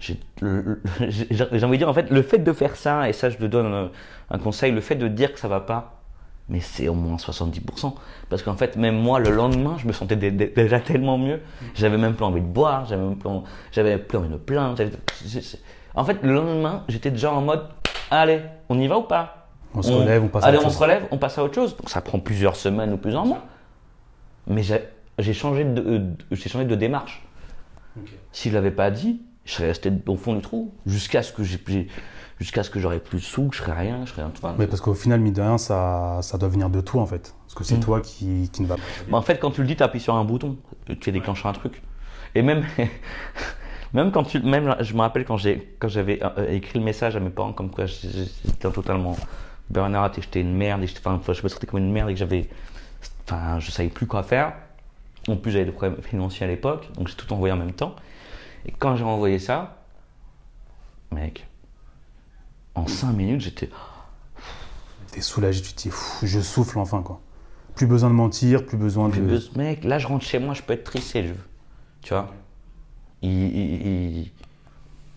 j'ai envie de dire en fait le fait de faire ça et ça je te donne un, un conseil le fait de dire que ça va pas mais c'est au moins 70% parce qu'en fait même moi le lendemain je me sentais dé- dé- déjà tellement mieux j'avais même plus envie de boire j'avais même plus, envie de plaindre en fait le lendemain j'étais déjà en mode allez on y va ou pas on se relève, on passe à Allez, autre on chose. se relève, on passe à autre chose. Donc ça prend plusieurs semaines ou plusieurs mois. Mais j'ai j'ai changé de, euh, j'ai changé de démarche. S'il l'avait pas dit, je serais resté au fond du trou jusqu'à ce que j'ai jusqu'à ce que j'aurais plus de sous, que je serais rien, je serais un Mais parce qu'au final, mine de rien, ça, ça doit venir de toi en fait. Parce que c'est Mm. toi qui, qui ne va pas. En fait, quand tu le dis, tu appuies sur un bouton, tu déclenches un truc. Et même, même quand tu, même, je me rappelle quand j'ai, quand j'avais euh, écrit le message à mes parents, comme quoi j'étais totalement burn-out et j'étais une merde, et j'étais- enfin, je me sentais comme une merde et que j'avais, enfin, je savais plus quoi faire. En plus, j'avais des problèmes financiers à l'époque, donc j'ai tout envoyé en même temps. Et quand j'ai envoyé ça, mec, en 5 minutes, j'étais, T'es soulagé, tu te dis, Pff, je souffle enfin quoi. Plus besoin de mentir, plus besoin Plus de. besoin- mec, là je rentre chez moi, je peux être triste si je veux. Tu vois? Il- il- il-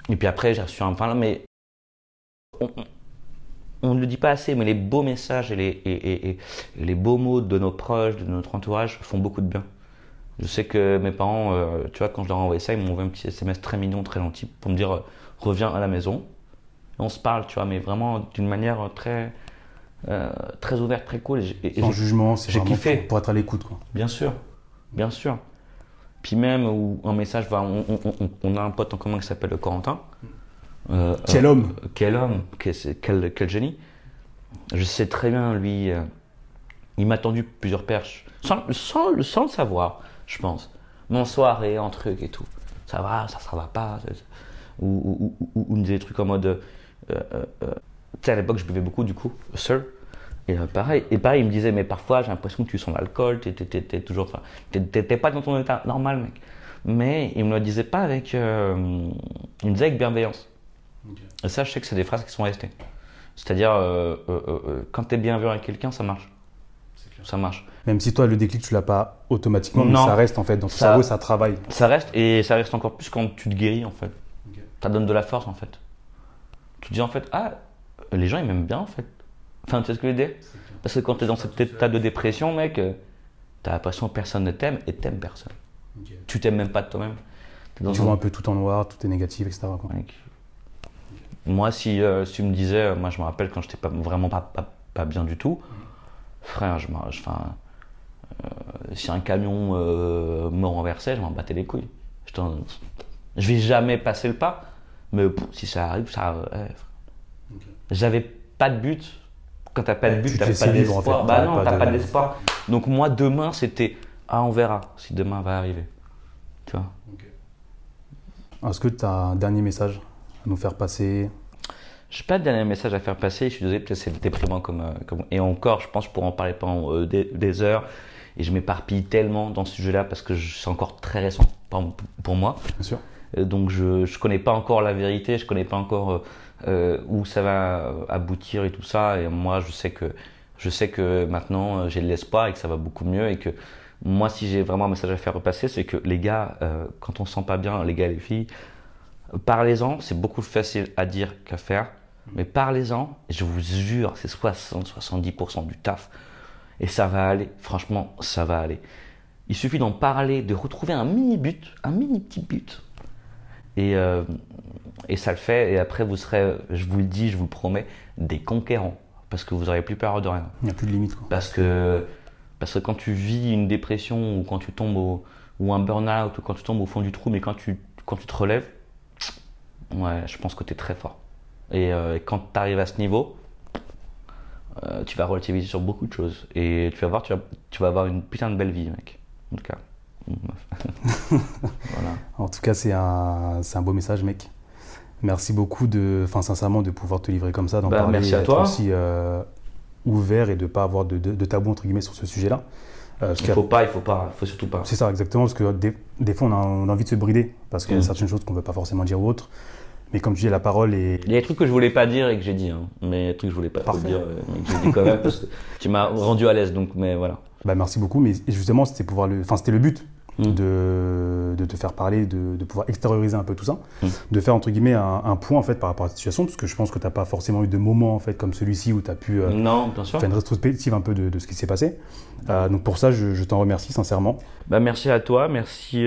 Et puis après, j'ai reçu un pain là, mais on, ne le dit pas assez, mais les beaux messages et les, et, et- et- et les beaux mots de nos proches, de notre entourage font beaucoup de bien. Je sais que mes parents, euh, tu vois, quand je leur ai envoyé ça, ils m'ont envoyé un petit SMS très mignon, très gentil pour me dire euh, reviens à la maison. On se parle, tu vois, mais vraiment d'une manière très, euh, très ouverte, très cool. Et Sans jugement, c'est vraiment kiffé. pour, pour être à l'écoute quoi. Bien sûr, bien sûr. Puis même où un message va, on, on- a un pote en commun qui s'appelle Corentin. Euh, Quel euh, homme Quel homme, quel, c'est- quel, quel génie. Je sais très bien, lui, euh, il m'a tendu plusieurs perches, sans, sans, le- sans le savoir, je pense. Mais en soirée, en truc et tout. Ça va, ça, ça va pas. Ou, ou, ou- ou- ou il me disait des trucs en mode. euh, euh, euh, tu sais, à l'époque, je buvais beaucoup, du coup, Sir. Et euh, pareil, et pareil, il me disait, mais parfois j'ai l'impression que tu sens l'alcool, t'es, t'es- t'es- t'es toujours, enfin, t'es, pas dans ton état normal, mec. Mais il me le disait pas avec, euh, il me disait avec bienveillance. Et ça, je sais que c'est des phrases qui sont restées. C'est-à-dire, euh, euh, euh, euh, quand t'es bienveillant avec quelqu'un, ça marche. Ça marche. Même si toi, le déclic, tu l'as pas automatiquement, mais Non. ça reste en fait dans ton Ça- cerveau, ça travaille. Ça reste, et ça reste encore plus quand tu te guéris, en fait. Ça donne de la force, en fait. Tu te dis, en fait, ah, les gens, ils m'aiment bien, en fait. Enfin, tu sais ce que je veux dire? Parce que quand t'es dans cet état de dépression, mec, euh, t'as l'impression que personne ne t'aime et t'aimes personne. Tu t'aimes même pas de toi-même. Tu un- vois un peu tout en noir, tout est négatif, etc. quoi. Mec. Moi, si, euh, si tu me disais, euh, moi je me rappelle quand j'étais pas, vraiment pas, pas, pas bien du tout, frère, je, enfin, euh, si un camion me renversait, je m'en battais les couilles. Je, vais jamais passer le pas, mais pff, si ça arrive, ça arrive. ouais. J'avais pas de but. Quand t'as pas de but, tu t'as pas en d'espoir. fait. Bah non, t'as pas d'espoir. Donc moi, demain, c'était, ah, on verra si demain va arriver. Tu vois Est-ce que tu as un dernier message à nous faire passer? J'ai pas de dernier message à faire passer. Je suis désolé, peut-être c'est déprimant comme, euh, comme. Et encore, je pense, je pourrais en parler pendant euh, des, des heures. Et je m'éparpille tellement dans ce sujet-là parce que je- c'est encore très récent pour, pour moi. Bien sûr. Euh, Donc je je connais pas encore la vérité, je connais pas encore euh, euh, où ça va aboutir et tout ça. Et moi, je sais que je sais que maintenant euh, j'ai de l'espoir et que ça va beaucoup mieux et que moi, si j'ai vraiment un message à faire repasser, c'est que les gars, euh, quand on se sent pas bien, les gars et les filles, parlez-en. C'est beaucoup plus facile à dire qu'à faire, mais parlez-en. Je vous jure, c'est 60-70% du taf et ça va aller. Franchement, ça va aller. Il suffit d'en parler, de retrouver un mini but, un mini petit but. Et, euh, et ça le fait. Et après, vous serez, je vous le dis, je vous le promets, des conquérants. Parce que vous n'aurez plus peur de rien. Il n'y a plus de limite. Quoi. Parce que, parce que quand tu vis une dépression ou quand tu tombes au, ou un burn-out ou quand tu tombes au fond du trou, mais quand tu, quand tu te relèves, ouais, je pense que tu es très fort. Et, euh, quand tu arrives à ce niveau, euh, tu vas relativiser sur beaucoup de choses. Et tu vas voir, tu vas, tu vas avoir une putain de belle vie, mec. En tout cas. Voilà. En tout cas, c'est un, un beau message, mec. Merci beaucoup de, enfin sincèrement, de pouvoir te livrer comme ça, d'en bah, parler, merci à toi. aussi euh, ouvert et de ne pas avoir de, de, tabou entre guillemets sur ce sujet-là. Euh, il faut pas, il faut pas, il faut surtout pas. C'est ça, exactement, parce que des, des fois on a, envie de se brider, parce qu'il y a certaines choses qu'on ne veut pas forcément dire ou autres. Mais comme tu dis, la parole est. Il y a des trucs que je voulais pas dire et que j'ai dit, hein. mais des trucs que je voulais pas dire, euh, mais que j'ai dit quand même parce que tu m'as rendu à l'aise, donc mais voilà. Bah merci beaucoup, mais justement c'était pouvoir le, enfin c'était le but mm. de, de, te faire parler, de, de, pouvoir extérioriser un peu tout ça, mm. de faire entre guillemets un, point en fait par rapport à la situation, parce que je pense que tu n'as pas forcément eu de moment en fait comme celui-ci où tu as pu euh, non, bien sûr. faire une rétrospective un peu de, ce qui s'est passé. Euh, donc pour ça, je, t'en remercie sincèrement. Bah merci à toi, merci,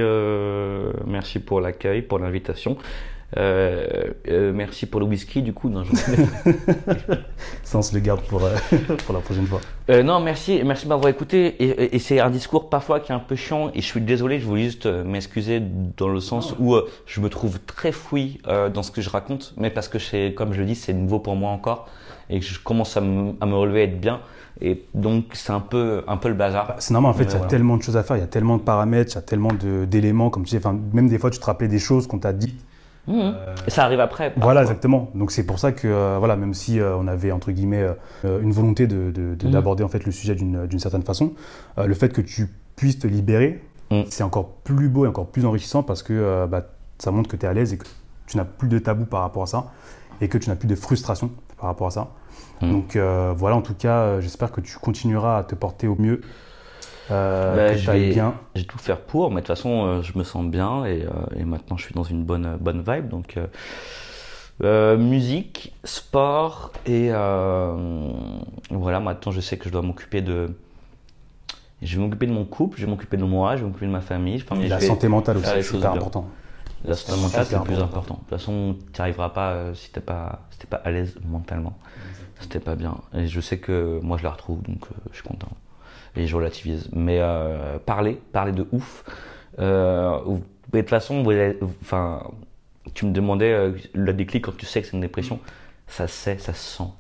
merci pour l'accueil, pour l'invitation. Euh, euh, merci pour le whisky, du coup. Non, je... Ça, on se le garde pour, euh, pour la prochaine fois. non, merci, merci de m'avoir écouté. Et, c'est un discours parfois qui est un peu chiant. Et je suis désolé, je voulais juste m'excuser dans le sens où je me trouve très fouille dans ce que je raconte. Mais parce que, comme je le dis, c'est nouveau pour moi encore. Et que je commence à, me relever, à être bien. Et donc, c'est un peu, un peu le bazar. Bah, c'est normal, en fait, il y a tellement de choses à faire, il y a tellement de paramètres, il y a tellement d'éléments, comme tu sais, même des fois, tu te rappelais des choses qu'on t'a dit Mmh. Euh, ça arrive après. Voilà, exactement. Donc c'est pour ça que, euh, voilà, même si euh, on avait entre guillemets une volonté d'aborder de, de, mmh. en fait le sujet d'une certaine façon, le fait que tu puisses te libérer, mmh. c'est encore plus beau et encore plus enrichissant parce que bah, ça montre que tu es à l'aise et que tu n'as plus de tabou par rapport à ça et que tu n'as plus de frustration par rapport à ça. Donc voilà, en tout cas, j'espère que tu continueras à te porter au mieux euh, bah, je vais, bien. J'ai tout faire pour, mais de toute façon, euh, je me sens bien et, euh, et, maintenant je suis dans une bonne, bonne vibe. Donc, musique, sport et voilà, maintenant je sais que je dois m'occuper de. Je vais m'occuper de mon couple, je vais m'occuper de moi, je vais m'occuper de ma famille. la santé mentale aussi, c'est super important. La santé mentale, c'est le plus important. De toute façon, tu n'y arriveras pas si tu n'es pas, si pas à l'aise mentalement. C'était pas bien. Et je sais que moi je la retrouve, donc je suis content et je relativise. Mais euh, parler, parler de ouf. Euh, de toute façon, enfin, tu me demandais euh, le déclic quand tu sais que c'est une dépression. Ça sait, ça se sent.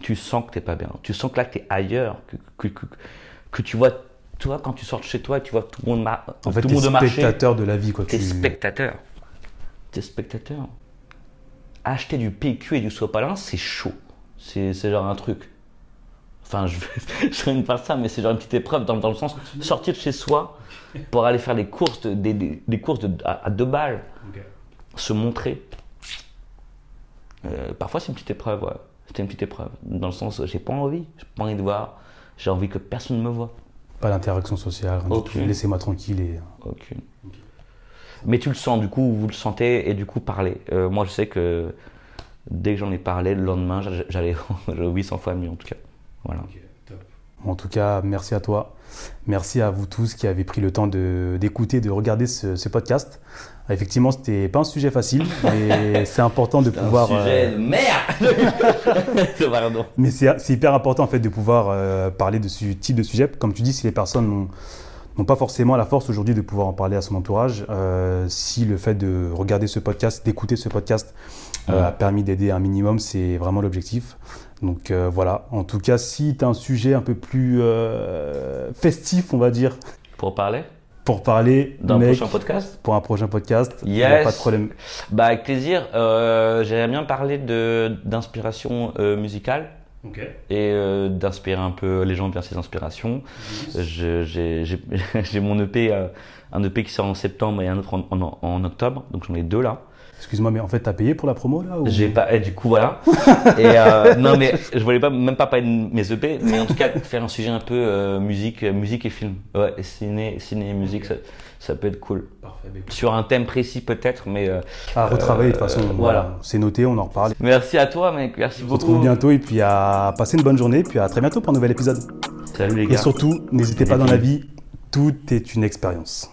Tu sens que t'es pas bien. Tu sens que là, tu es ailleurs. Que, que, que, tu vois, toi, quand tu sors de chez toi, tu vois tout le monde, mar en fait, tout le monde marcher. spectateur de la vie. Quoi. T'es tu... spectateur. T'es spectateur. Acheter du PQ et du sopalin, c'est chaud. C'est genre un truc. Enfin, je vais, ne pas ça, mais c'est genre une petite épreuve dans, le sens sortir de chez soi pour aller faire des courses, des, des, courses à, deux balles, se montrer. Euh, parfois, c'est une petite épreuve, ouais. C'était une petite épreuve. Dans le sens, j'ai pas envie, j'ai pas envie de voir, j'ai envie que personne me voit. Pas d'interaction sociale, laissez-moi tranquille. Et... Aucune. Mais tu le sens, du coup, vous le sentez, et du coup, parlez. Euh, moi, je sais que dès que j'en ai parlé, le lendemain, j'allais 800 fois mieux en tout cas. Voilà. En tout cas, merci à toi. Merci à vous tous qui avez pris le temps d'écouter, de, regarder ce, podcast. Effectivement, c'était pas un sujet facile, mais c'est important de pouvoir. Un sujet euh, de merde. mais c'est hyper important en fait de pouvoir euh, parler de ce type de sujet. Comme tu dis, si les personnes n'ont pas forcément la force aujourd'hui de pouvoir en parler à son entourage, euh, si le fait de regarder ce podcast, d'écouter ce podcast, a permis d'aider un minimum, c'est vraiment l'objectif. Donc euh, voilà, en tout cas, si tu as un sujet un peu plus euh, festif, on va dire. Pour parler Pour parler d'un prochain podcast Pour un prochain podcast, yes. pas de problème. Bah, avec plaisir. Euh, J'aimerais bien parler d'inspiration musicale. Et d'inspirer un peu les gens vers ces inspirations. J'ai mon EP, un EP qui sort en septembre et un autre en octobre, donc j'en ai deux là. Excuse-moi, mais en fait, t'as payé pour la promo là J'ai pas. Et du coup, voilà. et euh, non, mais je voulais pas même pas parler de mes EP, mais en tout cas faire un sujet un peu euh, musique, musique et film. Ouais, ciné, ciné et musique, ça, peut être cool. Parfait. Sur un thème précis peut-être, mais. Euh, à retravailler de toute façon. Voilà. C'est noté, on en reparle. Merci à toi, mec. Merci beaucoup. On se retrouve bientôt et puis à passer une bonne journée, puis à très bientôt pour un nouvel épisode. Salut les gars. Et surtout, n'hésitez pas dans la vie, tout est une expérience.